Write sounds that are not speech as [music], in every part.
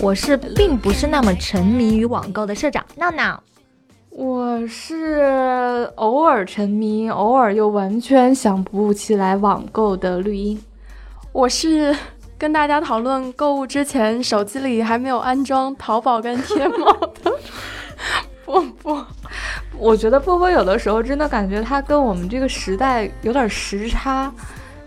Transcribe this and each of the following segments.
我是并不是那么沉迷于网购的社长闹闹。我是偶尔沉迷，偶尔又完全想不起来网购的绿茵。我是跟大家讨论购物之前手机里还没有安装淘宝跟天猫的 [laughs] 波波。我觉得波波有的时候真的感觉他跟我们这个时代有点时差，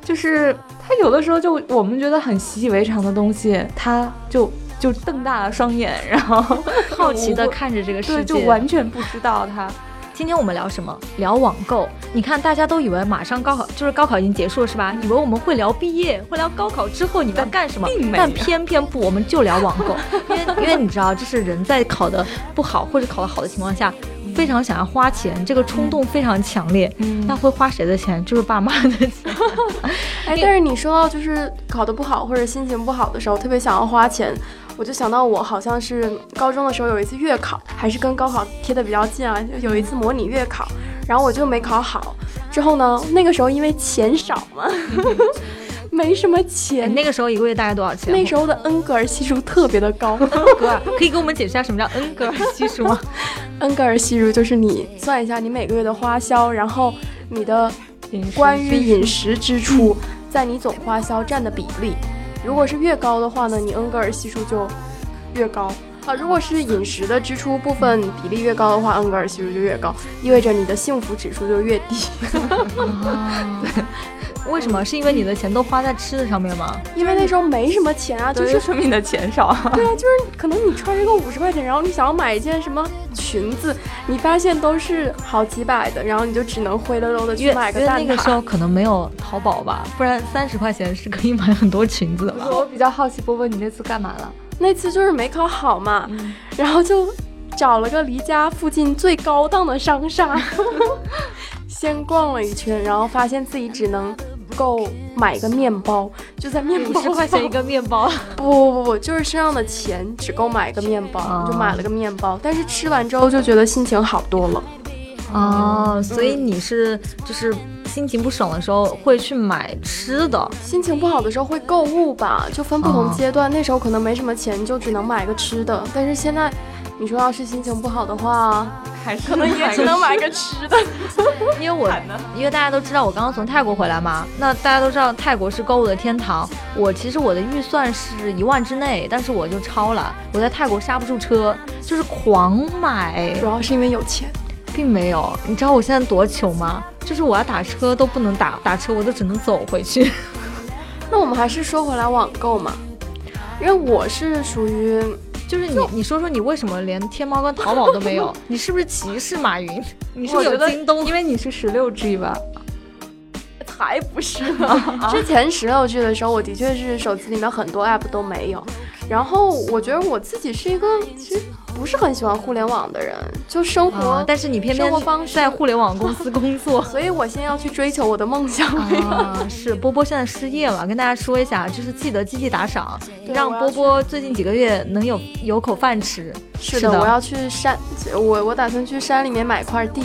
就是他有的时候就我们觉得很习以为常的东西，他就。就瞪大了双眼，然后好奇的看着这个世界，就完全不知道他。今天我们聊什么？聊网购。你看，大家都以为马上高考就是高考已经结束了，是吧？以为我们会聊毕业，会聊高考之后你们要干什么？但偏偏不，我们就聊网购，[laughs] 因为因为你知道，就是人在考的不好或者考的好的情况下。非常想要花钱，这个冲动非常强烈。嗯，那会花谁的钱？就是爸妈的钱。[laughs] 哎，但是你说到就是考得不好或者心情不好的时候，特别想要花钱，我就想到我好像是高中的时候有一次月考，还是跟高考贴的比较近啊，有一次模拟月考，然后我就没考好。之后呢，那个时候因为钱少嘛。[laughs] 没什么钱，那个时候一个月大概多少钱？那时候的恩格尔系数特别的高。格尔，可以给我们解释一下什么叫恩格尔系数吗？恩格尔系数就是你算一下你每个月的花销，然后你的关于饮食支出在你总花销占的比例。如果是越高的话呢，你恩格尔系数就越高。啊，如果是饮食的支出部分比例越高的话，恩格尔系数就越高，意味着你的幸福指数就越低。对 [laughs] 为什么？是因为你的钱都花在吃的上面吗？因为那时候没什么钱啊，就是说明你的钱少。[laughs] 对啊，就是可能你穿一个五十块钱，然后你想要买一件什么裙子，你发现都是好几百的，然后你就只能灰溜溜的去买个蛋挞。那个时候可能没有淘宝吧，不然三十块钱是可以买很多裙子的吧。[laughs] 我比较好奇，波波，你那次干嘛了？那次就是没考好嘛，然后就找了个离家附近最高档的商厦，[laughs] 先逛了一圈，然后发现自己只能。够买个面包，就在面包十块钱一个面包。不不不不，就是身上的钱只够买个面包，就买了个面包。但是吃完之后就觉得心情好多了。哦，所以你是就是心情不爽的时候会去买吃的，心情不好的时候会购物吧，就分不同阶段。那时候可能没什么钱，就只能买个吃的。但是现在，你说要是心情不好的话。还可能也只能买个吃的，[laughs] 因为我因为大家都知道我刚刚从泰国回来嘛，那大家都知道泰国是购物的天堂。我其实我的预算是一万之内，但是我就超了。我在泰国刹不住车，就是狂买。主要是因为有钱，并没有。你知道我现在多穷吗？就是我要打车都不能打，打车我都只能走回去。[laughs] 那我们还是说回来网购嘛，因为我是属于。就是你，你说说你为什么连天猫跟淘宝都没有？[laughs] 你是不是歧视马云？你是有京东？因为你是十六 G 吧？才不是呢！[laughs] 之前十六 G 的时候，我的确是手机里面很多 [laughs] App 都没有。然后我觉得我自己是一个其实不是很喜欢互联网的人，就生活，但是你偏偏在互联网公司工作，[laughs] 所以我现在要去追求我的梦想。啊，是波波现在失业了，跟大家说一下，就是记得积极打赏，让波波最近几个月能有有口饭吃。是的，我要去山，我我打算去山里面买块地，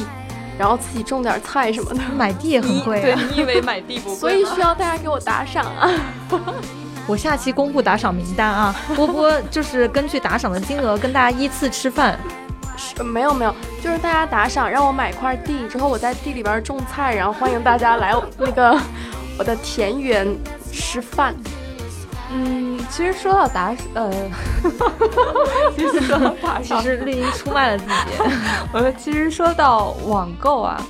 然后自己种点菜什么的。买地也很贵，对你以为买地不贵？所以需要大家给我打赏啊。[laughs] 我下期公布打赏名单啊，波波就是根据打赏的金额跟大家依次吃饭。没有没有，就是大家打赏让我买块地，之后我在地里边种菜，然后欢迎大家来那个我的田园吃饭。嗯，其实说到打呃，[laughs] 其实说到打赏，其实绿茵出卖了自己。[laughs] 我其实说到网购啊，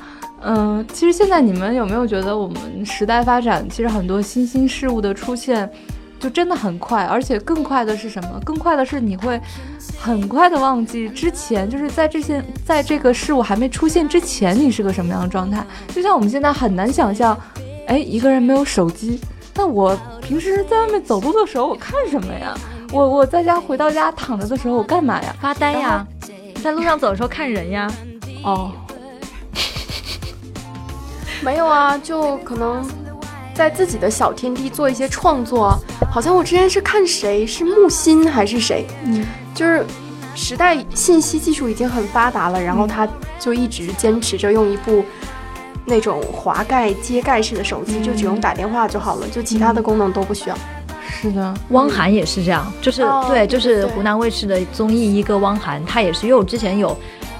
嗯，其实现在你们有没有觉得我们时代发展，其实很多新兴事物的出现。就真的很快，而且更快的是什么？更快的是你会很快的忘记之前，就是在这些在这个事物还没出现之前，你是个什么样的状态？就像我们现在很难想象，哎，一个人没有手机，那我平时在外面走路的时候，我看什么呀？我我在家回到家躺着的时候，我干嘛呀？发呆呀，在路上走的时候看人呀。哦，[laughs] 没有啊，就可能。在自己的小天地做一些创作，好像我之前是看谁是木心还是谁，嗯，就是时代信息技术已经很发达了，然后他就一直坚持着用一部那种滑盖揭盖式的手机，就只用打电话就好了，就其他的功能都不需要。是的，汪涵也是这样，就是对，就是湖南卫视的综艺一哥汪涵，他也是，因为我之前有，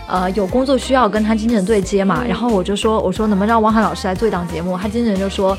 呃，有工作需要跟他经纪人对接嘛，然后我就说，我说能不能让汪涵老师来做一档节目，他经纪人就说。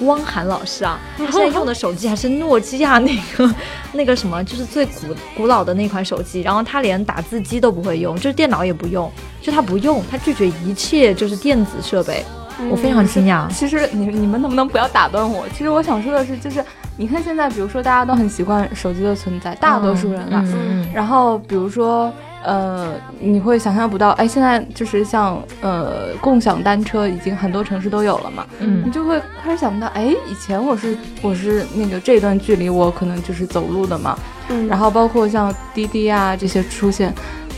汪涵老师啊，[laughs] 他现在用的手机还是诺基亚那个 [laughs] 那个什么，就是最古古老的那款手机。然后他连打字机都不会用，就是电脑也不用，就他不用，他拒绝一切就是电子设备。我非常惊讶。其实你你们能不能不要打断我？其实我想说的是，就是你看现在，比如说大家都很习惯手机的存在，大多数人啊，然后比如说。呃，你会想象不到，哎，现在就是像呃，共享单车已经很多城市都有了嘛，嗯，你就会开始想不到，哎，以前我是我是那个这段距离我可能就是走路的嘛，嗯，然后包括像滴滴啊这些出现，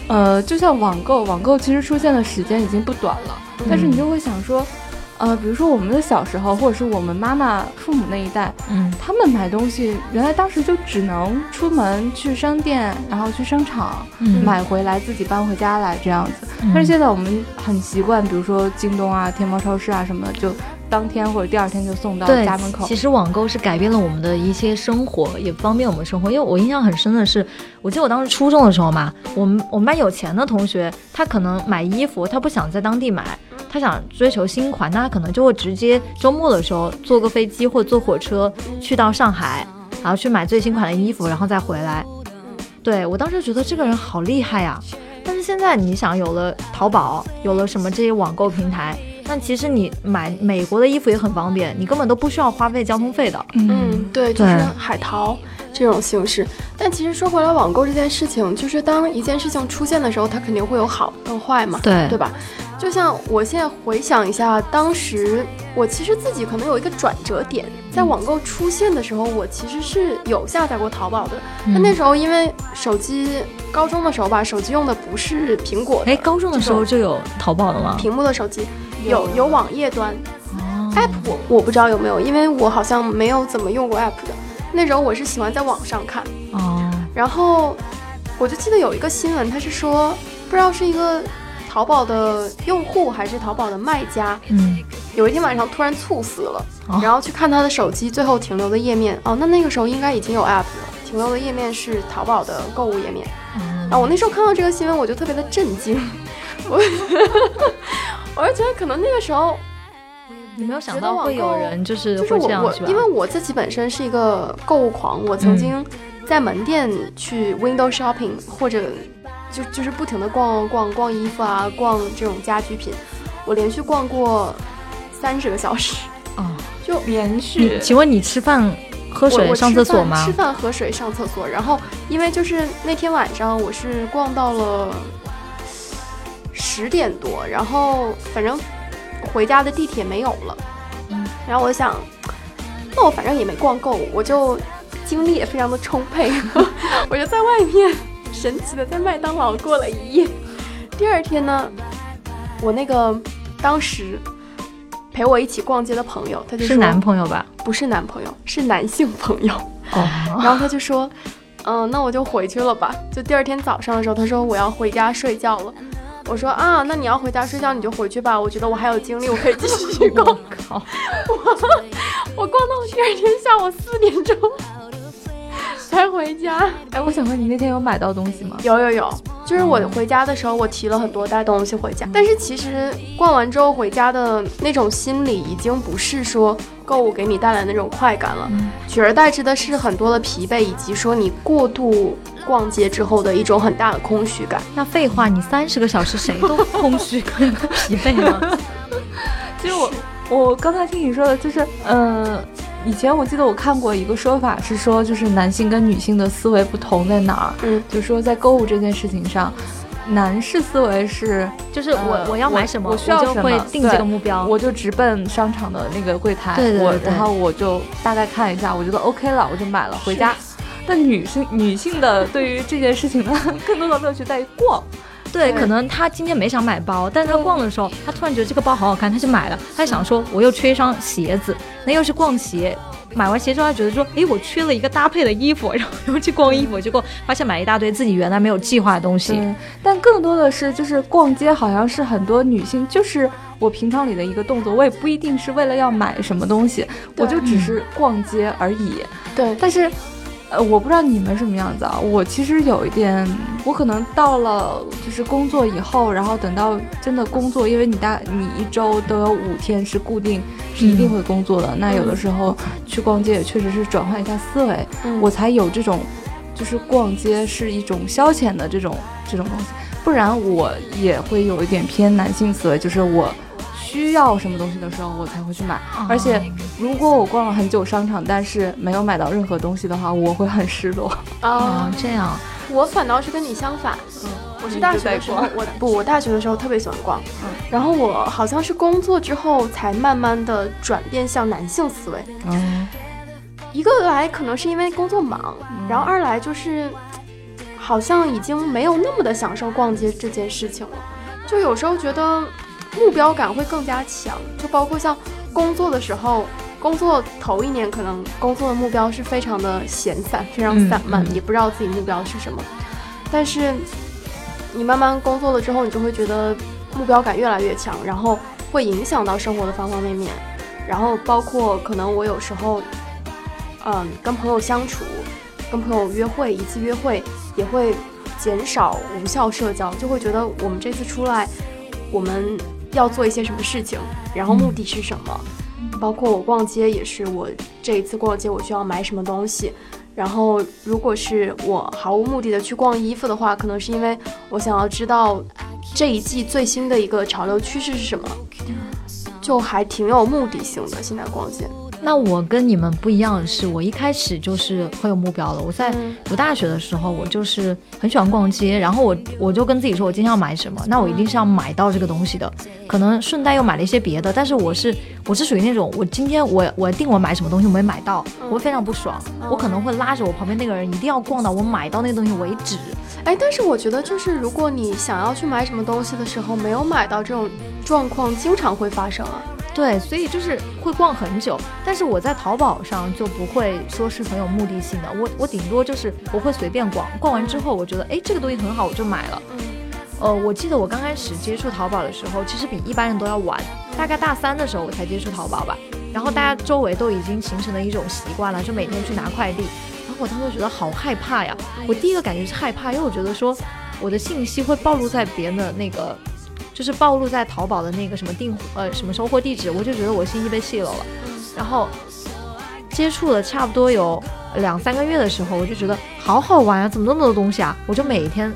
呃，就像网购，网购其实出现的时间已经不短了，但是你就会想说。呃，比如说我们的小时候，或者是我们妈妈、父母那一代，嗯，他们买东西，原来当时就只能出门去商店，然后去商场买回来，自己搬回家来这样子。但是现在我们很习惯，比如说京东啊、天猫超市啊什么的，就当天或者第二天就送到家门口。其实网购是改变了我们的一些生活，也方便我们生活。因为我印象很深的是，我记得我当时初中的时候嘛，我们我们班有钱的同学，他可能买衣服，他不想在当地买。他想追求新款，那他可能就会直接周末的时候坐个飞机或者坐火车去到上海，然后去买最新款的衣服，然后再回来。对我当时觉得这个人好厉害呀。但是现在你想，有了淘宝，有了什么这些网购平台，那其实你买美国的衣服也很方便，你根本都不需要花费交通费的。嗯，对，就是海淘这种形式。但其实说回来，网购这件事情，就是当一件事情出现的时候，它肯定会有好跟坏嘛，对对吧？就像我现在回想一下，当时我其实自己可能有一个转折点，在网购出现的时候，我其实是有下载过淘宝的。那那时候因为手机，高中的时候吧，手机用的不是苹果。哎，高中的时候就有淘宝了吗？屏幕的手机有有网页端，app 我我不知道有没有，因为我好像没有怎么用过 app 的。那时候我是喜欢在网上看。哦。然后我就记得有一个新闻，他是说不知道是一个。淘宝的用户还是淘宝的卖家，嗯，有一天晚上突然猝死了，然后去看他的手机，最后停留的页面，哦，那那个时候应该已经有 app 了，停留的页面是淘宝的购物页面。啊，我那时候看到这个新闻，我就特别的震惊，[laughs] 我，我就觉得可能那个时候，你没有想到会有人就是就是我我，因为我自己本身是一个购物狂，我曾经在门店去 window shopping 或者。就就是不停的逛逛逛衣服啊，逛这种家居品，我连续逛过三十个小时啊，就连续。请问你吃饭、喝水、上厕所吗？吃饭、喝水、上厕所。然后因为就是那天晚上我是逛到了十点多，然后反正回家的地铁没有了，嗯，然后我想，那我反正也没逛够，我就精力也非常的充沛，[laughs] 我就在外面。神奇的，在麦当劳过了一夜。第二天呢，我那个当时陪我一起逛街的朋友，他就是男朋友吧？不是男朋友，是男性朋友。哦。然后他就说：“嗯，那我就回去了吧。”就第二天早上的时候，他说：“我要回家睡觉了。”我说：“啊，那你要回家睡觉，你就回去吧。我觉得我还有精力，我可以继续 [laughs] 逛。[laughs] ”我靠！我我逛到第二天下午四点钟。才回家。哎，我想问你那天有买到东西吗？有有有，就是我回家的时候，我提了很多袋东西回家。但是其实逛完之后回家的那种心理，已经不是说购物给你带来那种快感了，取而代之的是很多的疲惫，以及说你过度逛街之后的一种很大的空虚感。那废话，你三十个小时谁都空虚跟 [laughs] 疲惫吗？[laughs] 其实我我刚才听你说的，就是嗯。以前我记得我看过一个说法，是说就是男性跟女性的思维不同在哪儿？嗯，就是说在购物这件事情上，男士思维是就是我我要买什么，我需要什么，会定这个目标，我就直奔商场的那个柜台，对对，然后我就大概看一下，我觉得 OK 了，我就买了回家。但女性女性的对于这件事情呢，[laughs] 更多的乐趣在于逛。对，可能他今天没想买包，但是他逛的时候，他突然觉得这个包好好看，他就买了。他想说，我又缺一双鞋子，那又是逛鞋，买完鞋之后，觉得说，哎，我缺了一个搭配的衣服，[laughs] 然后又去逛衣服，结果发现买一大堆自己原来没有计划的东西。但更多的是，就是逛街好像是很多女性，就是我平常里的一个动作，我也不一定是为了要买什么东西，我就只是逛街而已。对，但是。呃，我不知道你们什么样子啊。我其实有一点，我可能到了就是工作以后，然后等到真的工作，因为你大你一周都有五天是固定，是一定会工作的。那有的时候去逛街也确实是转换一下思维，我才有这种，就是逛街是一种消遣的这种这种东西。不然我也会有一点偏男性思维，就是我。需要什么东西的时候，我才会去买。而且，如果我逛了很久商场，但是没有买到任何东西的话，我会很失落。哦，这样，我反倒是跟你相反。嗯，我是大学的时候，我不，我大学的时候特别喜欢逛。嗯，然后我好像是工作之后才慢慢的转变向男性思维。嗯，一个来可能是因为工作忙，然后二来就是好像已经没有那么的享受逛街这件事情了。就有时候觉得。目标感会更加强，就包括像工作的时候，工作头一年可能工作的目标是非常的闲散，非常散漫，也不知道自己目标是什么。但是你慢慢工作了之后，你就会觉得目标感越来越强，然后会影响到生活的方方面面。然后包括可能我有时候，嗯，跟朋友相处，跟朋友约会，一次约会也会减少无效社交，就会觉得我们这次出来，我们。要做一些什么事情，然后目的是什么？包括我逛街也是，我这一次逛街我需要买什么东西。然后如果是我毫无目的的去逛衣服的话，可能是因为我想要知道这一季最新的一个潮流趋势是什么，就还挺有目的性的。现在逛街。那我跟你们不一样的是，我一开始就是很有目标的。我在读大学的时候，我就是很喜欢逛街，然后我我就跟自己说，我今天要买什么，那我一定是要买到这个东西的。可能顺带又买了一些别的，但是我是我是属于那种，我今天我我定我买什么东西，我没买到，我会非常不爽，我可能会拉着我旁边那个人一定要逛到我买到那个东西为止。哎，但是我觉得就是如果你想要去买什么东西的时候没有买到，这种状况经常会发生啊。对，所以就是会逛很久，但是我在淘宝上就不会说是很有目的性的，我我顶多就是我会随便逛，逛完之后我觉得哎这个东西很好，我就买了。嗯，呃，我记得我刚开始接触淘宝的时候，其实比一般人都要晚，大概大三的时候我才接触淘宝吧。然后大家周围都已经形成了一种习惯了，就每天去拿快递。然后我当时觉得好害怕呀，我第一个感觉是害怕，因为我觉得说我的信息会暴露在别人的那个。就是暴露在淘宝的那个什么订呃什么收货地址，我就觉得我信息被泄露了。然后接触了差不多有两三个月的时候，我就觉得好好玩啊，怎么那么多东西啊？我就每天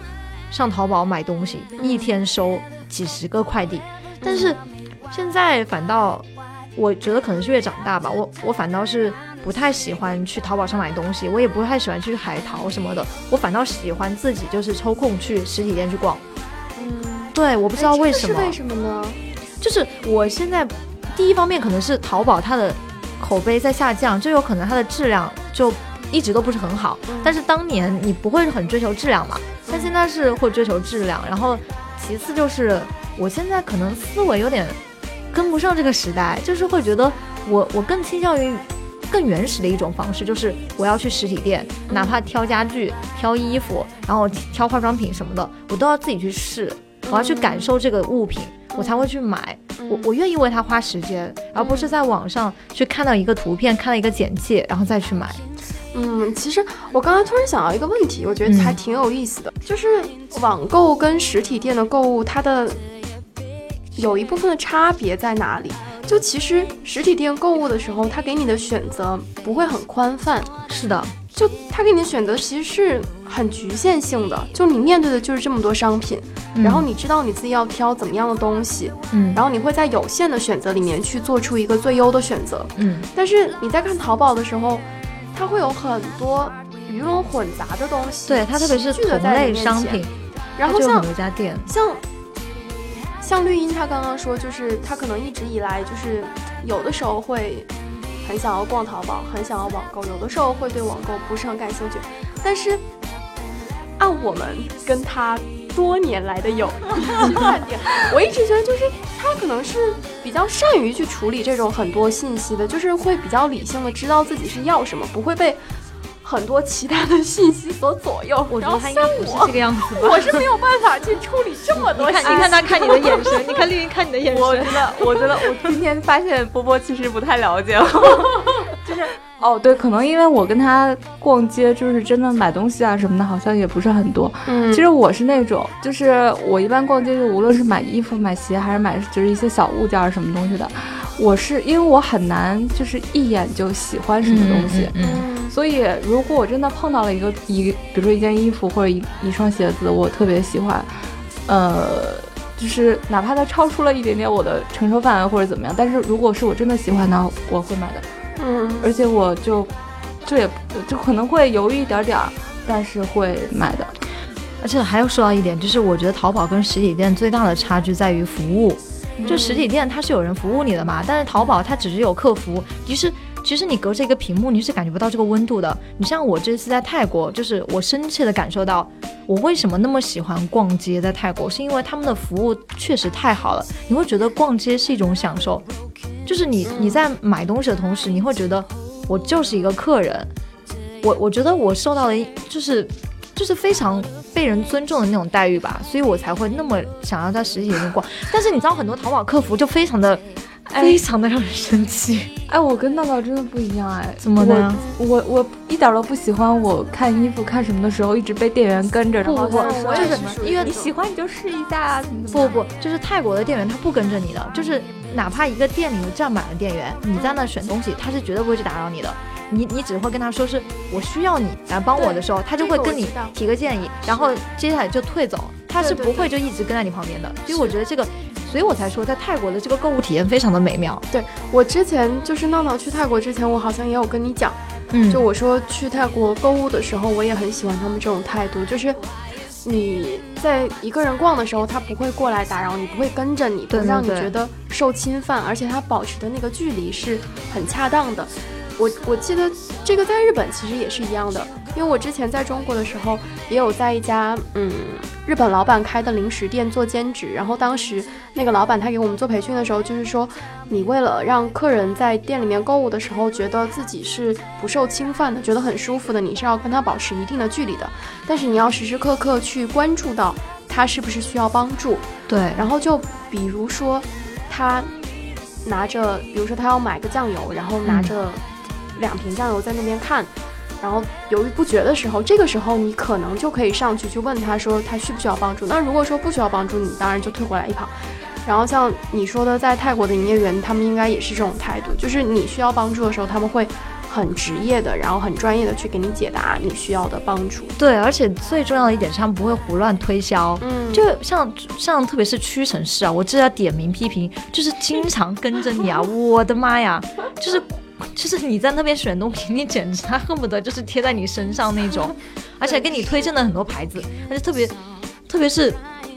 上淘宝买东西，一天收几十个快递。但是现在反倒我觉得可能是越长大吧，我我反倒是不太喜欢去淘宝上买东西，我也不太喜欢去海淘什么的，我反倒喜欢自己就是抽空去实体店去逛。对，我不知道为什么。为什么呢？就是我现在第一方面可能是淘宝它的口碑在下降，就有可能它的质量就一直都不是很好。但是当年你不会很追求质量嘛？但现在是会追求质量。然后其次就是我现在可能思维有点跟不上这个时代，就是会觉得我我更倾向于更原始的一种方式，就是我要去实体店，哪怕挑家具、挑衣服，然后挑化妆品什么的，我都要自己去试。我要去感受这个物品，我才会去买。我我愿意为它花时间，而不是在网上去看到一个图片，看到一个简介，然后再去买。嗯，其实我刚刚突然想到一个问题，我觉得还挺有意思的，就是网购跟实体店的购物，它的有一部分的差别在哪里？就其实实体店购物的时候，它给你的选择不会很宽泛。是的。就他给你的选择其实是很局限性的，就你面对的就是这么多商品，然后你知道你自己要挑怎么样的东西，嗯，然后你会在有限的选择里面去做出一个最优的选择，嗯。但是你在看淘宝的时候，它会有很多鱼龙混杂的东西，对它特别是同类商品，然后像家店，像像绿茵，他刚刚说就是他可能一直以来就是有的时候会。很想要逛淘宝，很想要网购，有的时候会对网购不是很感兴趣。但是按我们跟他多年来的友 [laughs] 谊我一直觉得就是他可能是比较善于去处理这种很多信息的，就是会比较理性的知道自己是要什么，不会被很多其他的信息所左右。我觉得他应该不是这个样子吧？我是没有办法去处理这么多。你看，你看他看你的眼神，你看丽云看你的眼神。我觉得，我觉得我今天发现波波其实不太了解我，[laughs] 就是。哦，对，可能因为我跟他逛街，就是真的买东西啊什么的，好像也不是很多。嗯，其实我是那种，就是我一般逛街，就无论是买衣服、买鞋，还是买就是一些小物件什么东西的，我是因为我很难就是一眼就喜欢什么东西。嗯，所以如果我真的碰到了一个一，比如说一件衣服或者一一双鞋子，我特别喜欢，呃，就是哪怕它超出了一点点我的承受范围或者怎么样，但是如果是我真的喜欢的，我会买的。嗯，而且我就，这也就可能会犹豫一点点儿，但是会买的。而且还要说到一点，就是我觉得淘宝跟实体店最大的差距在于服务。就实体店它是有人服务你的嘛，但是淘宝它只是有客服，其实其实你隔着一个屏幕你是感觉不到这个温度的。你像我这次在泰国，就是我深切的感受到，我为什么那么喜欢逛街在泰国，是因为他们的服务确实太好了，你会觉得逛街是一种享受。就是你你在买东西的同时，你会觉得我就是一个客人，我我觉得我受到了就是就是非常被人尊重的那种待遇吧，所以我才会那么想要在实体店逛。但是你知道很多淘宝客服就非常的非常的让人生气。哎，我跟闹闹真的不一样哎，怎么的？我我一点都不喜欢我看衣服看什么的时候一直被店员跟着。不不不，就是因为你喜欢你就试一下。不不不，就是泰国的店员他不跟着你的，就是。哪怕一个店里面站满了店员，你在那选东西，他是绝对不会去打扰你的。你你只会跟他说是我需要你来帮我的时候，他就会跟你提个建议，然后接下来就退走。他是不会就一直跟在你旁边的。所以我觉得这个，所以我才说在泰国的这个购物体验非常的美妙。对我之前就是闹闹去泰国之前，我好像也有跟你讲，嗯，就我说去泰国购物的时候，我也很喜欢他们这种态度，就是。你在一个人逛的时候，他不会过来打扰你，不会跟着你，不让你觉得受侵犯，而且他保持的那个距离是很恰当的。我我记得这个在日本其实也是一样的，因为我之前在中国的时候也有在一家嗯日本老板开的零食店做兼职，然后当时那个老板他给我们做培训的时候，就是说你为了让客人在店里面购物的时候觉得自己是不受侵犯的，觉得很舒服的，你是要跟他保持一定的距离的，但是你要时时刻刻去关注到他是不是需要帮助。对，然后就比如说他拿着，比如说他要买个酱油，然后拿着。两瓶酱油在那边看，然后犹豫不决的时候，这个时候你可能就可以上去去问他说他需不需要帮助。那如果说不需要帮助，你当然就退回来一旁。然后像你说的，在泰国的营业员，他们应该也是这种态度，就是你需要帮助的时候，他们会很职业的，然后很专业的去给你解答你需要的帮助。对，而且最重要的一点是他们不会胡乱推销。嗯，[laughs] 就像像特别是屈臣氏啊，我这要点名批评，就是经常跟着你啊，我的妈呀，就是。[laughs] 就是你在那边选东西，[laughs] 你简直他恨不得就是贴在你身上那种，[laughs] 而且给你推荐了很多牌子，而且特别，特别是，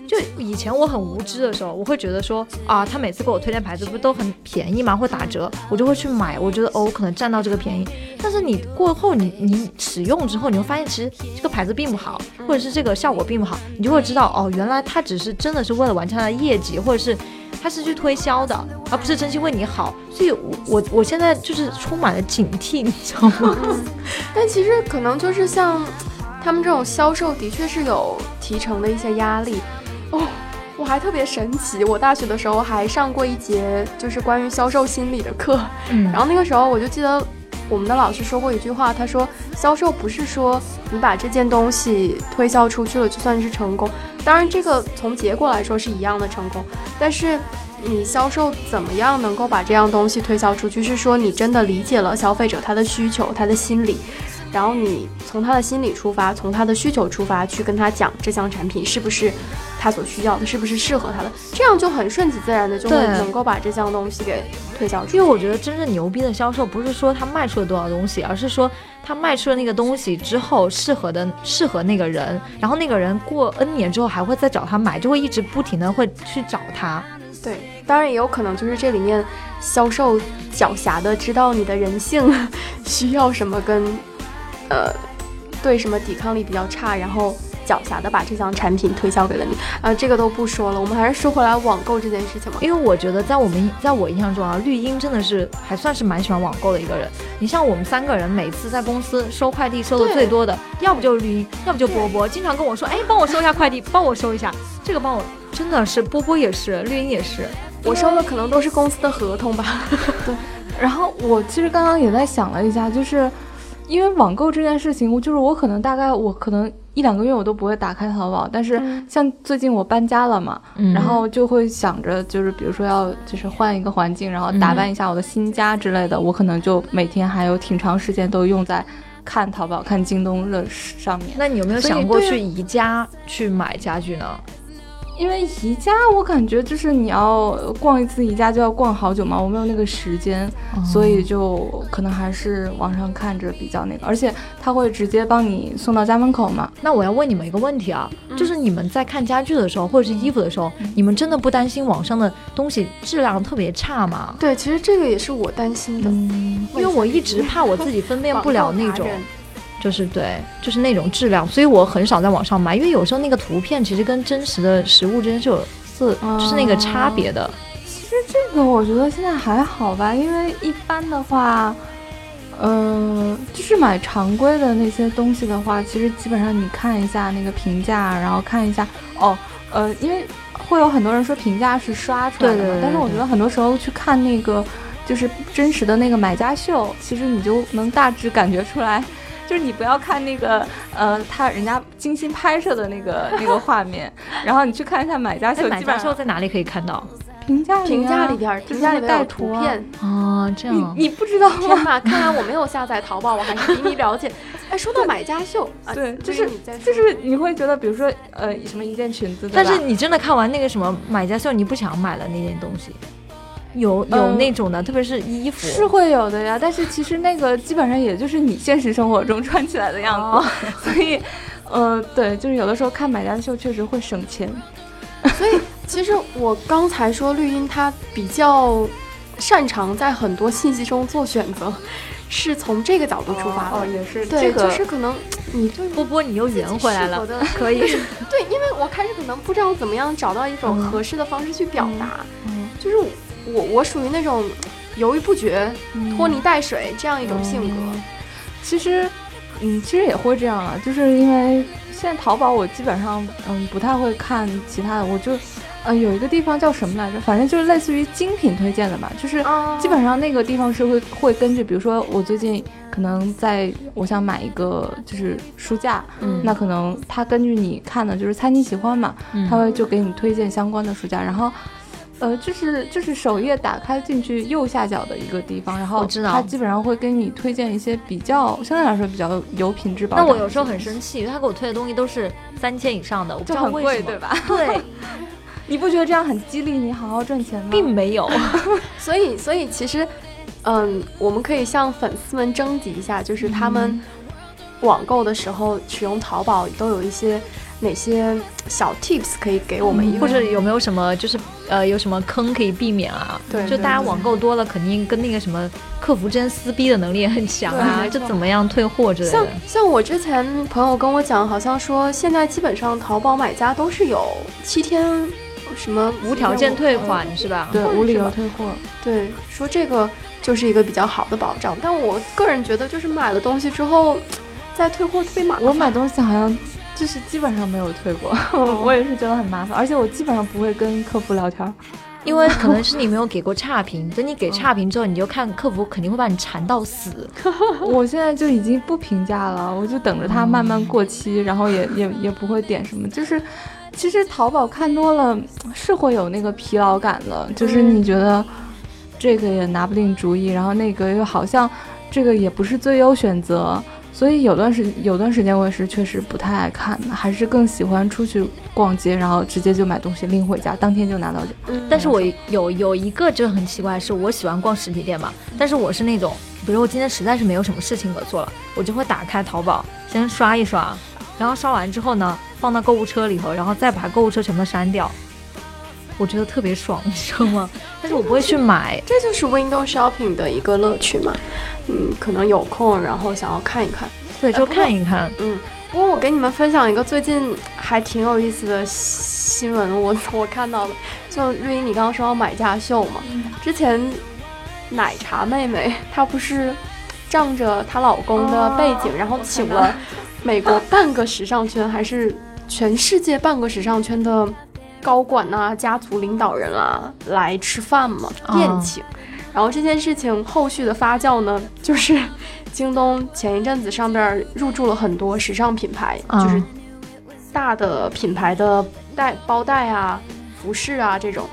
就以前我很无知的时候，我会觉得说啊，他每次给我推荐牌子不都很便宜吗？或打折，我就会去买，我觉得哦，可能占到这个便宜。但是你过后你你使用之后，你会发现其实这个牌子并不好，或者是这个效果并不好，你就会知道哦，原来他只是真的是为了完成他的业绩，或者是。他是去推销的，而不是真心为你好，所以，我我我现在就是充满了警惕，你知道吗？[laughs] 但其实可能就是像他们这种销售，的确是有提成的一些压力哦。我还特别神奇，我大学的时候还上过一节就是关于销售心理的课，嗯，然后那个时候我就记得我们的老师说过一句话，他说销售不是说你把这件东西推销出去了就算是成功。当然，这个从结果来说是一样的成功，但是你销售怎么样能够把这样东西推销出去？是说你真的理解了消费者他的需求、他的心理，然后你从他的心理出发，从他的需求出发去跟他讲这项产品是不是他所需要的，是不是适合他的，这样就很顺其自然的就会能够把这项东西给推销出去。因为我觉得真正牛逼的销售不是说他卖出了多少东西，而是说。他卖出了那个东西之后，适合的适合那个人，然后那个人过 N 年之后还会再找他买，就会一直不停的会去找他。对，当然也有可能就是这里面销售狡黠的，知道你的人性 [laughs] 需要什么，跟呃对什么抵抗力比较差，然后狡黠的把这项产品推销给了你啊，这个都不说了，我们还是说回来网购这件事情吧。因为我觉得在我们在我印象中啊，绿茵真的是还算是蛮喜欢网购的一个人。你像我们三个人，每次在公司收快递收的最多的，要不就是绿茵，要不就波波，经常跟我说，哎，帮我收一下快递，帮我收一下，这个帮我，真的是波波也是，绿茵也是，我收的可能都是公司的合同吧。对，[laughs] [laughs] 然后我其实刚刚也在想了一下，就是。因为网购这件事情，我就是我可能大概我可能一两个月我都不会打开淘宝，但是像最近我搬家了嘛，然后就会想着就是比如说要就是换一个环境，然后打扮一下我的新家之类的，我可能就每天还有挺长时间都用在看淘宝、看京东的上面。那你有没有想过去宜家去买家具呢？因为宜家，我感觉就是你要逛一次宜家就要逛好久嘛，我没有那个时间，所以就可能还是网上看着比较那个，而且他会直接帮你送到家门口嘛。那我要问你们一个问题啊，就是你们在看家具的时候或者是衣服的时候，你们真的不担心网上的东西质量特别差吗？对，其实这个也是我担心的，因为我一直怕我自己分辨不了那种。就是对，就是那种质量，所以我很少在网上买，因为有时候那个图片其实跟真实的实物之间是有色，就是那个差别的。其实这个我觉得现在还好吧，因为一般的话，嗯，就是买常规的那些东西的话，其实基本上你看一下那个评价，然后看一下哦，呃，因为会有很多人说评价是刷出来的，但是我觉得很多时候去看那个就是真实的那个买家秀，其实你就能大致感觉出来。就是你不要看那个，呃，他人家精心拍摄的那个那个画面，然后你去看一下买家秀。买家秀在哪里可以看到？评价评价里边，评价里边有图片啊，这样。你不知道？[laughs] 天哪！看来我没有下载淘宝，我还是比你了解。[laughs] 哎，说到买家秀，对，就是就是你会觉得，比如说，呃，什么一件裙子，但是你真的看完那个什么买家秀，你不想买了那件东西。有有那种的，特别是衣服是会有的呀。但是其实那个基本上也就是你现实生活中穿起来的样子，[laughs] 所以，呃，对，就是有的时候看买家秀确实会省钱。[laughs] 所以其实我刚才说绿茵它比较擅长在很多信息中做选择，是从这个角度出发的。哦，也是，对，就是可能你对波波你又圆回来了，[laughs] 可以。对，因为我开始可能不知道怎么样找到一种合适的方式去表达，嗯，就是我。我我属于那种犹豫不决、拖泥带水这样一种性格。其实，嗯，其实也会这样啊，就是因为现在淘宝我基本上嗯不太会看其他的，我就呃有一个地方叫什么来着？反正就是类似于精品推荐的吧，就是基本上那个地方是会会根据，比如说我最近可能在我想买一个就是书架，那可能他根据你看的就是猜你喜欢嘛，他会就给你推荐相关的书架，然后。呃，就是就是首页打开进去右下角的一个地方，然后它基本上会给你推荐一些比较相对来说比较有品质。那我有时候很生气，因为他给我推的东西都是三千以上的，我不知道为什么，对吧？对，[laughs] 你不觉得这样很激励你好好赚钱吗？并没有，[laughs] 所以所以其实，嗯，我们可以向粉丝们征集一下，就是他们网购的时候使用淘宝都有一些。哪些小 tips 可以给我们？或者有没有什么就是呃有什么坑可以避免啊？对，就大家网购多了，肯定跟那个什么客服之间撕逼的能力也很强啊。就怎么样退货之类的？像像我之前朋友跟我讲，好像说现在基本上淘宝买家都是有七天什么无条件退款是吧？对，无理由退货。对，说这个就是一个比较好的保障。但我个人觉得，就是买了东西之后再退货特别麻烦。我买东西好像。就是基本上没有退过，我也是觉得很麻烦，而且我基本上不会跟客服聊天，因为可能 [laughs] 是你没有给过差评，等你给差评之后，你就看客服肯定会把你缠到死。我现在就已经不评价了，我就等着它慢慢过期，然后也也也不会点什么。就是其实淘宝看多了是会有那个疲劳感的，就是你觉得这个也拿不定主意，然后那个又好像这个也不是最优选择。所以有段时有段时间我也是确实不太爱看的，还是更喜欢出去逛街，然后直接就买东西拎回家，当天就拿到家。但是我有有一个就很奇怪，是我喜欢逛实体店嘛，但是我是那种，比如我今天实在是没有什么事情可做了，我就会打开淘宝先刷一刷，然后刷完之后呢，放到购物车里头，然后再把购物车全部删掉。我觉得特别爽，你知道吗？但是我不会去买，这就是 window shopping 的一个乐趣嘛。嗯，可能有空，然后想要看一看，对，就看一看。嗯，不过我给你们分享一个最近还挺有意思的新闻，我 [laughs] 我看到的，就瑞英，你刚刚说要买家秀嘛？之前奶茶妹妹她不是仗着她老公的背景，然后请了美国半个时尚圈还是全世界半个时尚圈的高管呐、家族领导人啊来吃饭嘛，宴请。然后这件事情后续的发酵呢，就是京东前一阵子上边入驻了很多时尚品牌，就是大的品牌的带包袋啊、服饰啊这种。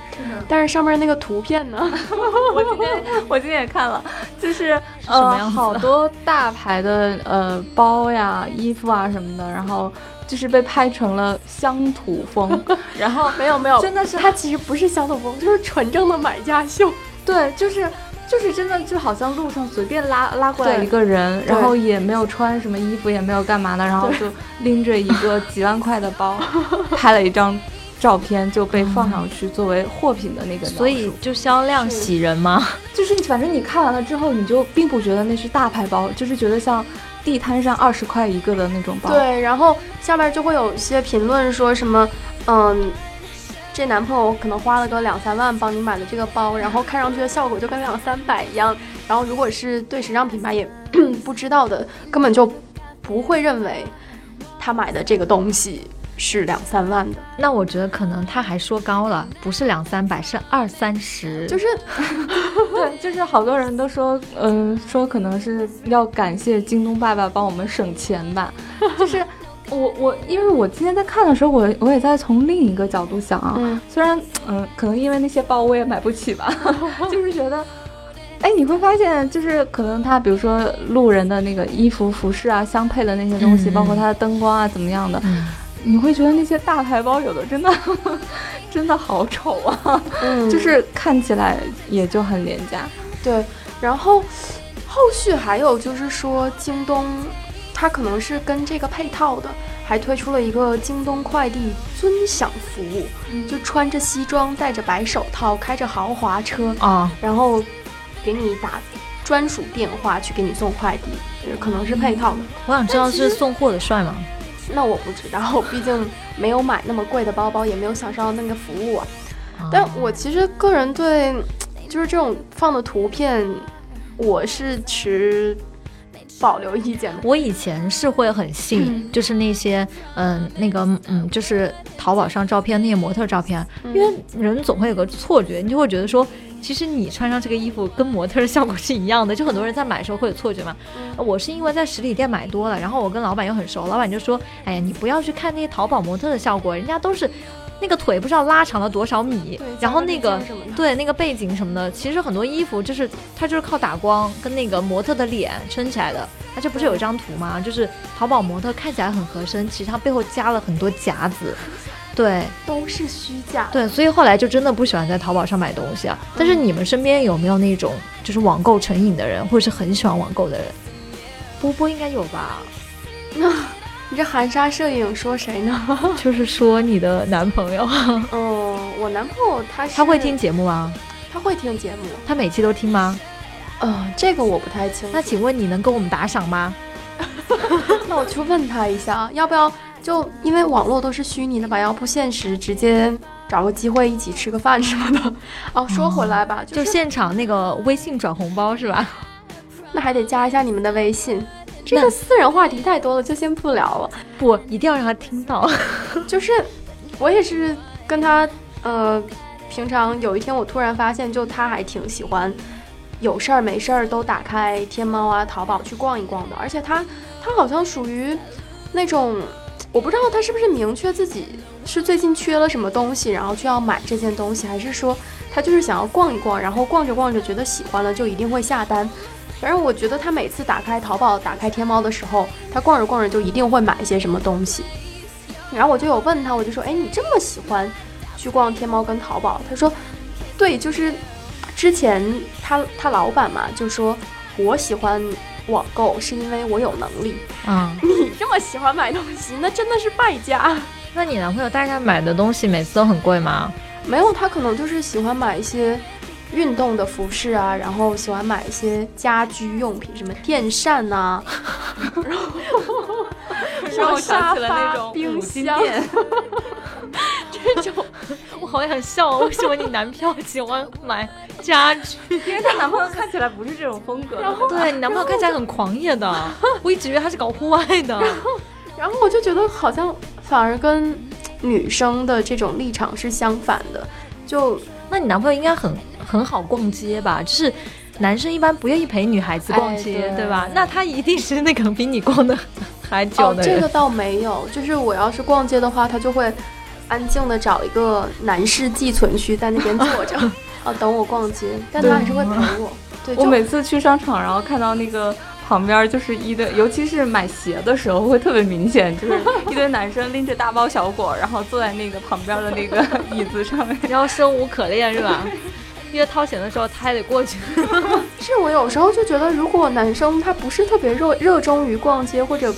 但是上面那个图片呢，[laughs] 我今天我今天也看了，就是呃好多大牌的呃包呀、衣服啊什么的，然后就是被拍成了乡土风，[laughs] 然后没有没有，真的是它其实不是乡土风，就是纯正的买家秀。对，就是就是真的，就好像路上随便拉拉过来一个人，然后也没有穿什么衣服，也没有干嘛的，然后就拎着一个几万块的包，[laughs] 拍了一张照片就被放上去作为货品的那个。所以就销量喜人吗？就是反正你看完了之后，你就并不觉得那是大牌包，就是觉得像地摊上二十块一个的那种包。对，然后下面就会有一些评论说什么，嗯。这男朋友可能花了个两三万帮你买的这个包，然后看上去的效果就跟两三百一样。然后如果是对时尚品牌也 [clears throat] 不知道的，根本就不会认为他买的这个东西是两三万的。那我觉得可能他还说高了，不是两三百，是二三十。就是 [laughs] 对，就是好多人都说，嗯，说可能是要感谢京东爸爸帮我们省钱吧，[laughs] 就是。我我，因为我今天在看的时候，我我也在从另一个角度想啊，虽然嗯，可能因为那些包我也买不起吧，[laughs] 就是觉得，哎，你会发现，就是可能他比如说路人的那个衣服服饰啊，相配的那些东西，包括它的灯光啊怎么样的，你会觉得那些大牌包有的真的 [laughs] 真的好丑啊，就是看起来也就很廉价。对，然后后续还有就是说京东。它可能是跟这个配套的，还推出了一个京东快递尊享服务，就穿着西装，戴着白手套，开着豪华车啊，然后给你打专属电话去给你送快递，可能是配套的。我想知道是送货的帅吗？那我不知道，毕竟没有买那么贵的包包，也没有享受到那个服务啊。但我其实个人对，就是这种放的图片，我是持。保留意见的。我以前是会很信，就是那些嗯，那个嗯，就是淘宝上照片那些模特照片，因为人总会有个错觉，你就会觉得说，其实你穿上这个衣服跟模特的效果是一样的。就很多人在买的时候会有错觉嘛。我是因为在实体店买多了，然后我跟老板又很熟，老板就说，哎呀，你不要去看那些淘宝模特的效果，人家都是。那个腿不知道拉长了多少米，然后那个对那个背景什么的，其实很多衣服就是它就是靠打光跟那个模特的脸撑起来的。它这不是有一张图吗？就是淘宝模特看起来很合身，其实它背后加了很多夹子，对，都是虚假。对，所以后来就真的不喜欢在淘宝上买东西啊。但是你们身边有没有那种就是网购成瘾的人，或者是很喜欢网购的人？波波应该有吧？那。[laughs] 你这含沙射影说谁呢？[laughs] [laughs] 就是说你的男朋友。嗯，我男朋友他他会听节目吗？他会听节目。他每期都听吗？呃，这个我不太清楚。那请问你能给我们打赏吗？那我去问他一下，要不要就因为网络都是虚拟的吧，要不现实直接找个机会一起吃个饭什么的。[laughs] 哦，说回来吧，就现场那个微信转红包是吧？那还得加一下你们的微信。这个私人话题太多了，就先不聊了。不，一定要让他听到。[laughs] 就是我也是跟他，呃，平常有一天我突然发现，就他还挺喜欢有事儿没事儿都打开天猫啊、淘宝去逛一逛的。而且他他好像属于那种，我不知道他是不是明确自己是最近缺了什么东西，然后就要买这件东西，还是说他就是想要逛一逛，然后逛着逛着觉得喜欢了，就一定会下单。反正我觉得他每次打开淘宝、打开天猫的时候，他逛着逛着就一定会买一些什么东西。然后我就有问他，我就说：“哎，你这么喜欢去逛天猫跟淘宝？”他说：“对，就是之前他他老板嘛，就说我喜欢网购是因为我有能力。嗯，你这么喜欢买东西，那真的是败家。那你男朋友大概买的东西每次都很贵吗？没有，他可能就是喜欢买一些。”运动的服饰啊，然后喜欢买一些家居用品，什么电扇呐，然 [laughs] 后让我想起了那种冰箱。[laughs] 这种我好想笑，为什么你男票喜欢买家居？因为他男朋友看起来不是这种风格。然后对你男朋友看起来很狂野的，我一直以为他是搞户外的。然后然后我就觉得好像反而跟女生的这种立场是相反的。就那你男朋友应该很很好逛街吧？就是男生一般不愿意陪女孩子逛街，对吧？那他一定是那个比你逛的还久的人。这个倒没有，就是我要是逛街的话，他就会。安静的找一个男士寄存区，在那边坐着，啊，[laughs] 等我逛街，但他还是会陪我。对，我每次去商场，然后看到那个旁边就是一堆，尤其是买鞋的时候会特别明显，就是 [laughs] 一堆男生拎着大包小裹，然后坐在那个旁边的那个椅子上面，[laughs] 然后生无可恋是吧？因为掏钱的时候他还得过去。[laughs] 是我有时候就觉得，如果男生他不是特别热热衷于逛街，或者。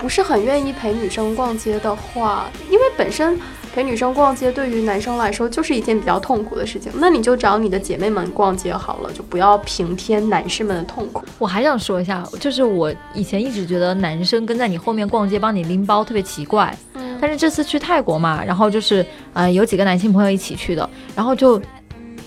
不是很愿意陪女生逛街的话，因为本身陪女生逛街对于男生来说就是一件比较痛苦的事情。那你就找你的姐妹们逛街好了，就不要平添男士们的痛苦。我还想说一下，就是我以前一直觉得男生跟在你后面逛街帮你拎包特别奇怪，嗯，但是这次去泰国嘛，然后就是呃有几个男性朋友一起去的，然后就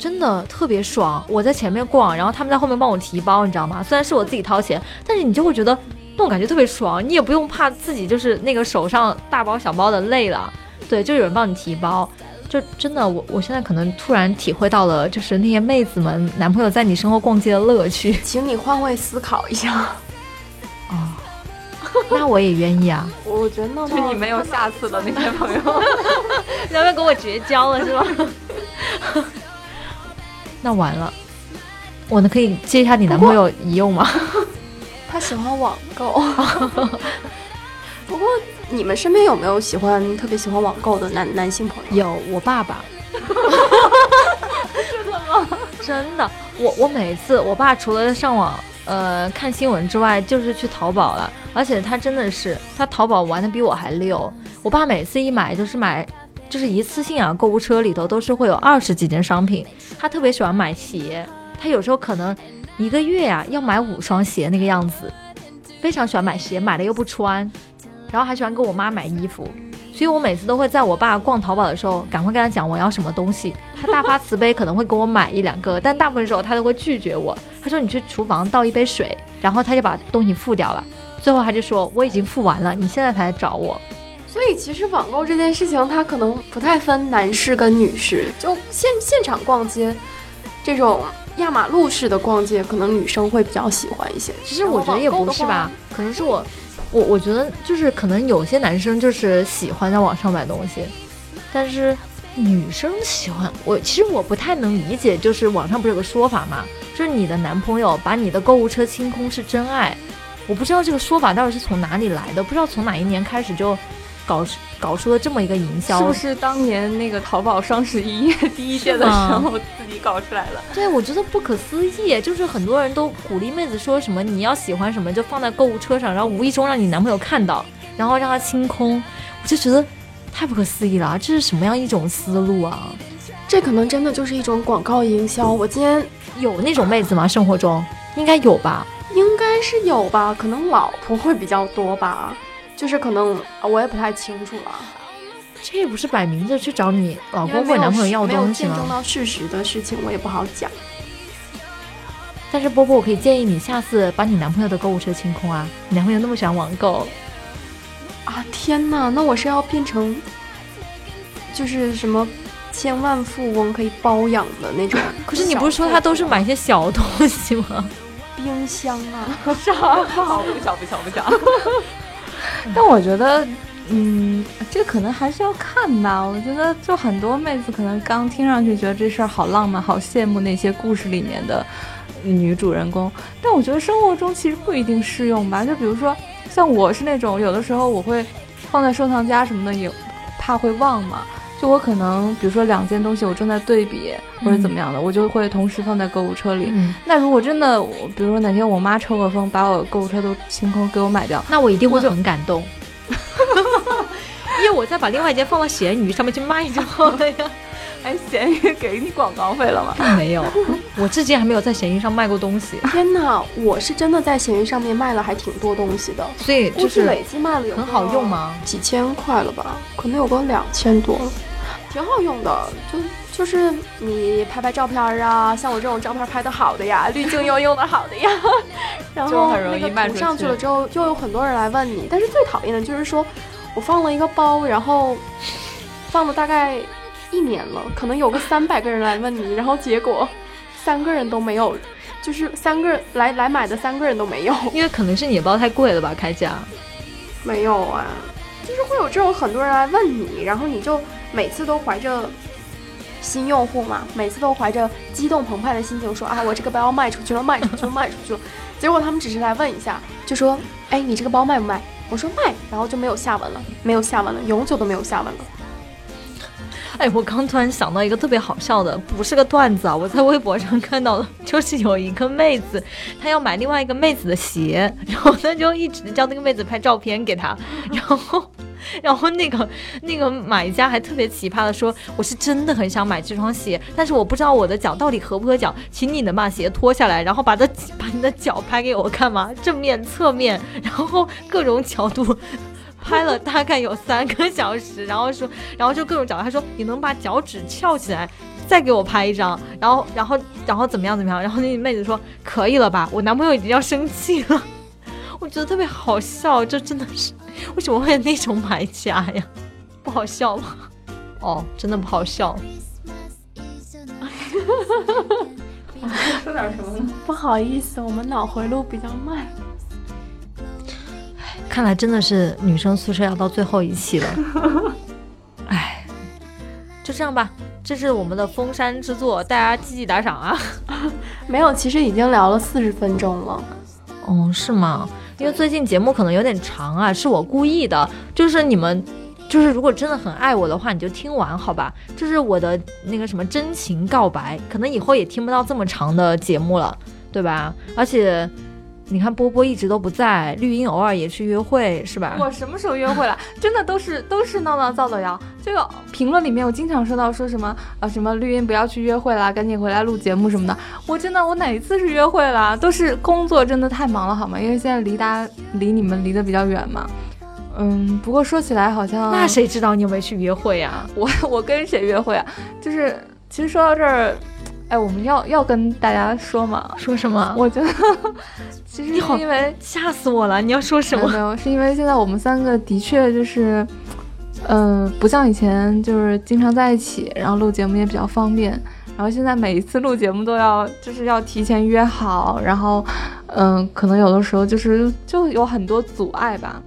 真的特别爽。我在前面逛，然后他们在后面帮我提包，你知道吗？虽然是我自己掏钱，但是你就会觉得。那种感觉特别爽，你也不用怕自己就是那个手上大包小包的累了，对，就有人帮你提包，就真的我我现在可能突然体会到了，就是那些妹子们男朋友在你身后逛街的乐趣。请你换位思考一下，哦，那我也愿意啊。[laughs] 我觉得就你没有下次的那些朋友，[laughs] 你要不要跟我绝交了是吧？那完了，我呢可以接一下你男朋友一用吗？[laughs] 他喜欢网购，[laughs] 不过你们身边有没有喜欢特别喜欢网购的男男性朋友？有，我爸爸。[laughs] 真的吗？真的，我我每次我爸除了上网呃看新闻之外，就是去淘宝了，而且他真的是他淘宝玩的比我还溜。我爸每次一买就是买，就是一次性啊，购物车里头都是会有二十几件商品。他特别喜欢买鞋，他有时候可能。一个月呀，要买五双鞋那个样子，非常喜欢买鞋，买了又不穿，然后还喜欢给我妈买衣服，所以我每次都会在我爸逛淘宝的时候，赶快跟他讲我要什么东西，他大发慈悲，可能会给我买一两个，但大部分时候他都会拒绝我。他说你去厨房倒一杯水，然后他就把东西付掉了，最后他就说我已经付完了，你现在才来找我。所以其实网购这件事情，它可能不太分男士跟女士，就现现场逛街这种。压马路式的逛街，可能女生会比较喜欢一些。其实我觉得也不是吧，可能是我，我我觉得就是可能有些男生就是喜欢在网上买东西，但是女生喜欢我，其实我不太能理解，就是网上不是有个说法嘛，就是你的男朋友把你的购物车清空是真爱，我不知道这个说法到底是从哪里来的，不知道从哪一年开始就。搞搞出了这么一个营销，是不是当年那个淘宝双十一 [laughs] 第一届的时候自己搞出来了？对，我觉得不可思议，就是很多人都鼓励妹子说什么你要喜欢什么就放在购物车上，然后无意中让你男朋友看到，然后让他清空，我就觉得太不可思议了，这是什么样一种思路啊？这可能真的就是一种广告营销。我今天有那种妹子吗？生活中应该有吧？应该是有吧？可能老婆会比较多吧。就是可能我也不太清楚了，这不是摆明着去找你老公或男朋友要东西吗？没有见证到事实的事情，我也不好讲。但是波波，我可以建议你下次把你男朋友的购物车清空啊！你男朋友那么喜欢网购啊！天哪，那我是要变成就是什么千万富翁可以包养的那种？[laughs] 可是你不是说他都是买些小东西吗？冰箱啊，啥？好，不小不小不小。[laughs] 但我觉得，嗯，这可能还是要看吧。我觉得，就很多妹子可能刚听上去觉得这事儿好浪漫，好羡慕那些故事里面的女主人公。但我觉得生活中其实不一定适用吧。就比如说，像我是那种有的时候我会放在收藏夹什么的，也怕会忘嘛。就我可能，比如说两件东西我正在对比或者怎么样的，我就会同时放在购物车里。那如果真的，我比如说哪天我妈抽个风，把我购物车都清空给我买掉，那我一定会很感动，[laughs] 因为我再把另外一件放到闲鱼上面去卖就好了呀。[laughs] 哎，闲鱼给你广告费了吗？没有，我至今还没有在闲鱼上卖过东西。天哪，我是真的在闲鱼上面卖了还挺多东西的，所以就是累计卖了有很好用吗？几千块了吧，可能有个两千多，挺好用的。就就是你拍拍照片啊，像我这种照片拍的好的呀，滤镜又用的好的呀，[laughs] 然后那个涂上去了之后，就有很多人来问你。但是最讨厌的就是说我放了一个包，然后放了大概。一年了，可能有个三百个人来问你，然后结果三个人都没有，就是三个人来来买的三个人都没有，因为可能是你的包太贵了吧，开价。没有啊，就是会有这种很多人来问你，然后你就每次都怀着新用户嘛，每次都怀着激动澎湃的心情说啊，我这个包卖出去了，卖出去了，卖出去了。结果他们只是来问一下，就说，哎，你这个包卖不卖？我说卖，然后就没有下文了，没有下文了，永久都没有下文了。哎，我刚突然想到一个特别好笑的，不是个段子啊！我在微博上看到了，就是有一个妹子，她要买另外一个妹子的鞋，然后她就一直叫那个妹子拍照片给她，然后，[laughs] 然后那个那个买家还特别奇葩的说，我是真的很想买这双鞋，但是我不知道我的脚到底合不合脚，请你能把鞋脱下来，然后把它 [laughs] 把你的脚拍给我看吗？正面、侧面，[laughs] 然后各种角度。拍了大概有三个小时，然后说，然后就各种找他说你能把脚趾翘起来，再给我拍一张，然后，然后，然后怎么样怎么样？然后那妹子说可以了吧？我男朋友已经要生气了，我觉得特别好笑，这真的是为什么会有那种买家呀？不好笑吗？哦，真的不好笑。说点什么呢？不好意思，我们脑回路比较慢。看来真的是女生宿舍要到最后一期了，[laughs] 哎，就这样吧，这是我们的封山之作，大家积极打赏啊！[laughs] 没有，其实已经聊了四十分钟了。哦，是吗？因为最近节目可能有点长啊，是我故意的。就是你们，就是如果真的很爱我的话，你就听完好吧。这是我的那个什么真情告白，可能以后也听不到这么长的节目了，对吧？而且。你看波波一直都不在，绿茵偶尔也去约会，是吧？我什么时候约会了？[laughs] 真的都是都是闹闹造的谣。这个评论里面我经常收到说什么啊什么绿茵不要去约会啦，赶紧回来录节目什么的。我真的我哪一次是约会啦？都是工作真的太忙了好吗？因为现在离大家离你们离得比较远嘛。嗯，不过说起来好像那谁知道你有没有去约会呀？我我跟谁约会啊？就是其实说到这儿。哎，我们要要跟大家说吗？说什么？我觉得其实因为吓死我了。你要说什么？没有，是因为现在我们三个的确就是，嗯，不像以前就是经常在一起，然后录节目也比较方便。然后现在每一次录节目都要就是要提前约好，然后嗯，可能有的时候就是就有很多阻碍吧。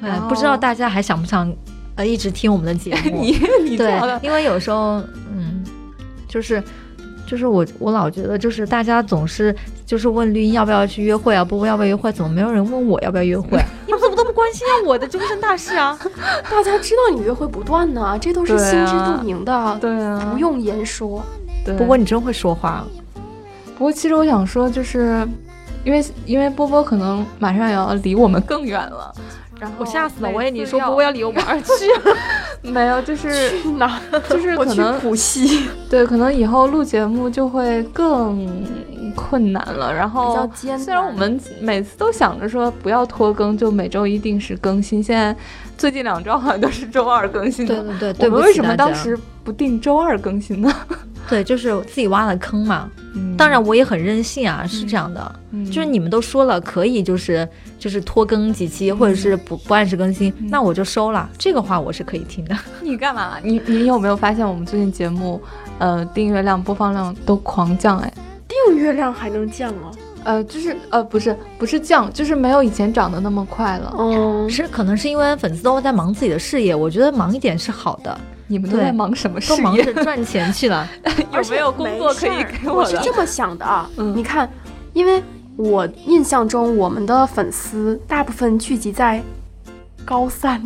对，不知道大家还想不想呃一直听我们的节目？[laughs] 你你对，因为有时候嗯，就是。就是我，我老觉得就是大家总是就是问绿茵要不要去约会啊，波波要不要约会，怎么没有人问我要不要约会？[laughs] 你们怎么都不关心我的终身大事啊？[laughs] 大家知道你约会不断呢，这都是心知肚明的，对啊，不用言说。对，波波你真会说话。不过其实我想说，就是因为因为波波可能马上也要离我们更远了。我吓死了！我以为你说要离我们而去 [laughs] [laughs] 没有，就是去哪？[laughs] 就是可能浦西。对，可能以后录节目就会更困难了。然后，比较艰难。虽然我们每次都想着说不要拖更，就每周一定时更新。现在最近两周好像都是周二更新。对对对，我们为什么当时不定周二更新呢？对，就是自己挖了坑嘛。当然我也很任性啊，是这样的，就是你们都说了可以，就是就是拖更几期，或者是不不按时更新，那我就收了。这个话我是可以听的。[laughs] 你干嘛？你你有没有发现我们最近节目，呃，订阅量、播放量都狂降？哎，订阅量还能降啊？呃，就是呃，不是不是降，就是没有以前涨得那么快了。嗯，是可能是因为粉丝都在忙自己的事业，我觉得忙一点是好的。你们都在忙什么事业？都忙着赚钱去了。[laughs] 有没有工作可以给 [laughs] 我？我是这么想的啊，[laughs] 你看，因为我印象中我们的粉丝大部分聚集在高三，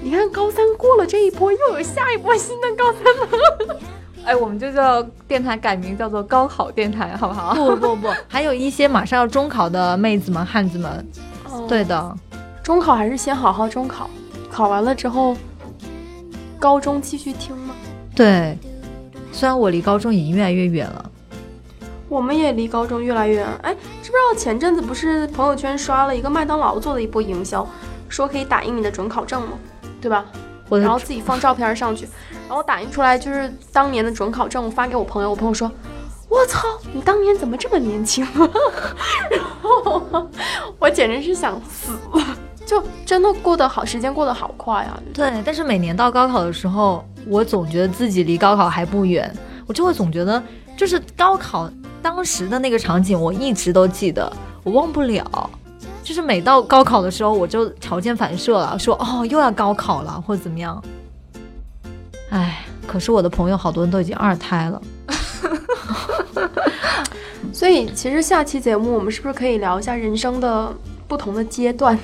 你看高三过了这一波，又有下一波新的高三了。哎，我们就叫电台改名叫做高考电台，好不好？不不不，还有一些马上要中考的妹子们、汉子们。对的，中考还是先好好中考，考完了之后。高中继续听吗？对，虽然我离高中已经越来越远了。我们也离高中越来越远。哎，知不知道前阵子不是朋友圈刷了一个麦当劳做的一波营销，说可以打印你的准考证吗？对吧？然后自己放照片上去，[laughs] 然后打印出来就是当年的准考证，我发给我朋友，我朋友说：“我操，你当年怎么这么年轻？” [laughs] 然后我简直是想死了，就真的过得好，时间过得好快啊！对，但是每年到高考的时候，我总觉得自己离高考还不远，我就会总觉得就是高考。当时的那个场景我一直都记得，我忘不了。就是每到高考的时候，我就条件反射了，说哦又要高考了，或者怎么样。哎，可是我的朋友好多人都已经二胎了。[laughs] 所以其实下期节目我们是不是可以聊一下人生的不同的阶段？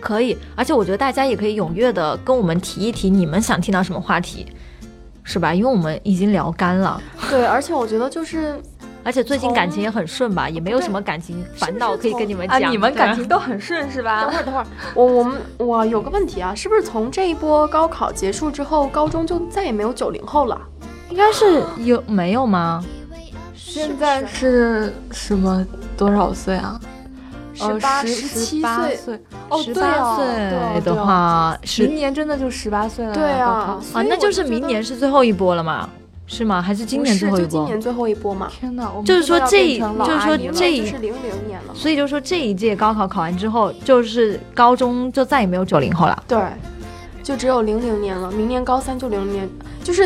可以，而且我觉得大家也可以踊跃的跟我们提一提你们想听到什么话题，是吧？因为我们已经聊干了。[laughs] 对，而且我觉得就是。[laughs] 而且最近感情也很顺吧，也没有什么感情烦恼可以跟你们讲。你们感情都很顺是吧？等会儿等会儿，我我们我有个问题啊，是不是从这一波高考结束之后，高中就再也没有九零后了？应该是有没有吗？现在是什么多少岁啊？十八、十七岁。哦，十八岁的话，明年真的就十八岁了。对啊，啊，那就是明年是最后一波了嘛？是吗？还是今年最后一波？今年最后一波嘛？天哪！就是说这，就是说这，是零零年了。所以就是说这一届高考考完之后，就是高中就再也没有九零后了。对，就只有零零年了。明年高三就零零年，就是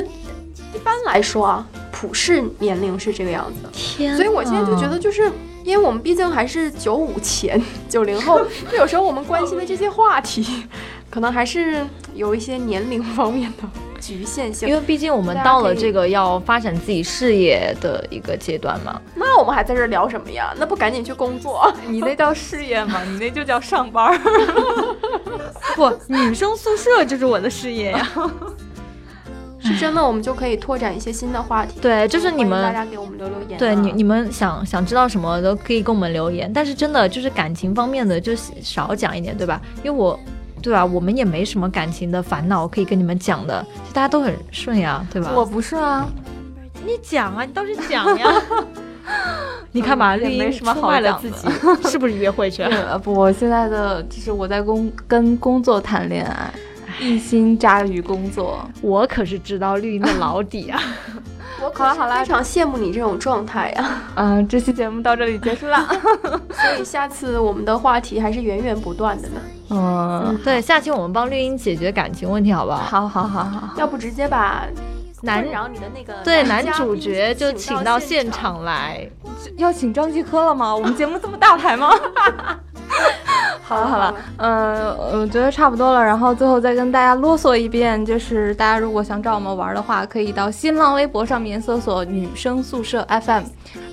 一般来说啊，普世年龄是这个样子的。天！所以我现在就觉得，就是因为我们毕竟还是九五前九零后，[laughs] 就有时候我们关心的这些话题，可能还是有一些年龄方面的。局限性，因为毕竟我们到了这个要发展自己事业的一个阶段嘛。那我们还在这聊什么呀？那不赶紧去工作？[laughs] 你那叫事业吗？你那就叫上班。[laughs] 不，女生宿舍就是我的事业呀。是真的，我们就可以拓展一些新的话题。对，就是你们大家给我们留留言。对你，你们想想知道什么都可以给我们留言。但是真的就是感情方面的就少讲一点，对吧？因为我。对啊，我们也没什么感情的烦恼可以跟你们讲的，大家都很顺呀，对吧？我不顺啊，你讲啊，你倒是讲呀。[laughs] 你看嘛，绿茵出卖了自己，是不是约会去？[laughs] 不，我现在的就是我在工跟工作谈恋爱，一心扎于工作。我可是知道绿茵的老底啊。[laughs] 我好了好了，非常羡慕你这种状态呀。嗯，这期节目到这里结束了，[laughs] 所以下次我们的话题还是源源不断的呢。嗯，对，下期我们帮绿茵解决感情问题，好不好？好，好，好，好。要不直接把男然后你的那个对男主角就请到现场来，要请张继科了吗？我们节目这么大牌吗？好了好了，嗯，我觉得差不多了。然后最后再跟大家啰嗦一遍，就是大家如果想找我们玩的话，可以到新浪微博上面搜索“女生宿舍 FM”。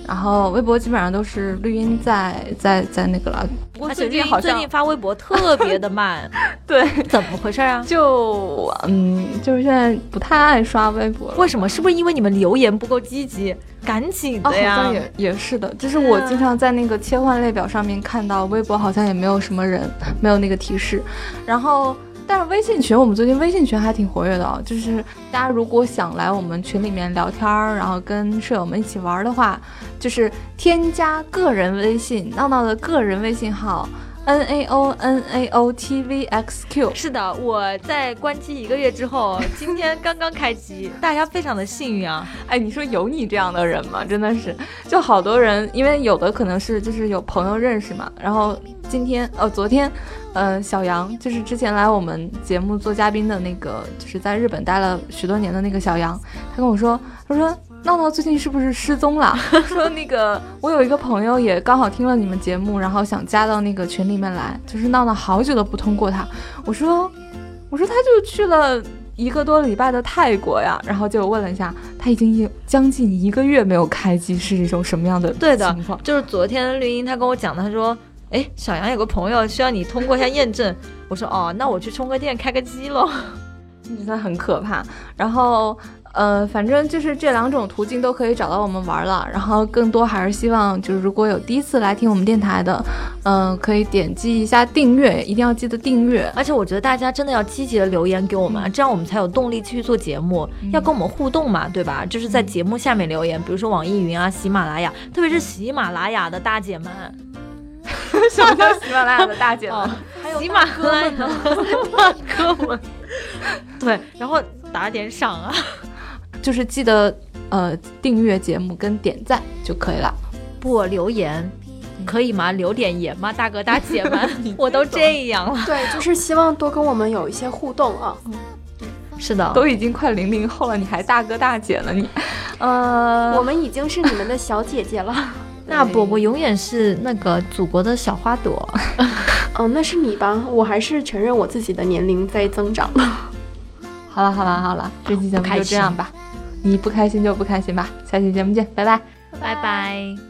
然后微博基本上都是绿茵在在在那个了，不过最近好像最近发微博特别的慢，[laughs] 对，怎么回事啊？就嗯，就是现在不太爱刷微博了。为什么？是不是因为你们留言不够积极？赶紧的呀！好像也也是的，就是我经常在那个切换列表上面看到微博好像也没有什么人，没有那个提示，然后。但是微信群，我们最近微信群还挺活跃的哦。就是大家如果想来我们群里面聊天儿，然后跟舍友们一起玩的话，就是添加个人微信，闹闹的个人微信号。N A O N A O T V X Q 是的，我在关机一个月之后，今天刚刚开机，[laughs] 大家非常的幸运啊！哎，你说有你这样的人吗？真的是，就好多人，因为有的可能是就是有朋友认识嘛，然后今天哦，昨天，呃，小杨就是之前来我们节目做嘉宾的那个，就是在日本待了许多年的那个小杨，他跟我说，他说。闹闹最近是不是失踪了？[laughs] 说那个我有一个朋友也刚好听了你们节目，然后想加到那个群里面来，就是闹闹好久都不通过他。我说，我说他就去了一个多礼拜的泰国呀，然后就问了一下，他已经有将近一个月没有开机，是一种什么样的对的情况？就是昨天绿茵他跟我讲的，他说，哎，小杨有个朋友需要你通过一下验证。我说，哦，那我去充个电开个机喽。[laughs] 真的很可怕。然后。呃，反正就是这两种途径都可以找到我们玩了。然后更多还是希望，就是如果有第一次来听我们电台的，嗯，可以点击一下订阅，一定要记得订阅。而且我觉得大家真的要积极的留言给我们，这样我们才有动力继续做节目。要跟我们互动嘛，对吧？就是在节目下面留言，比如说网易云啊、喜马拉雅，特别是喜马拉雅的大姐们。[laughs] 什么叫喜马拉雅的大姐们？还有喜马拉雅的大哥们。[laughs] 对，然后打点赏啊，就是记得呃订阅节目跟点赞就可以了。不留言可以吗？留点言吗？大哥大姐们，[laughs] 我都这样了。对，就是希望多跟我们有一些互动啊。是的，都已经快零零后了，你还大哥大姐呢？你，呃，我们已经是你们的小姐姐了。[laughs] 那不，我永远是那个祖国的小花朵。嗯，[laughs] 那是你吧？我还是承认我自己的年龄在增长。好了好了好了，这期节目就这样吧。你不开心就不开心吧。下期节目见，拜拜，拜拜。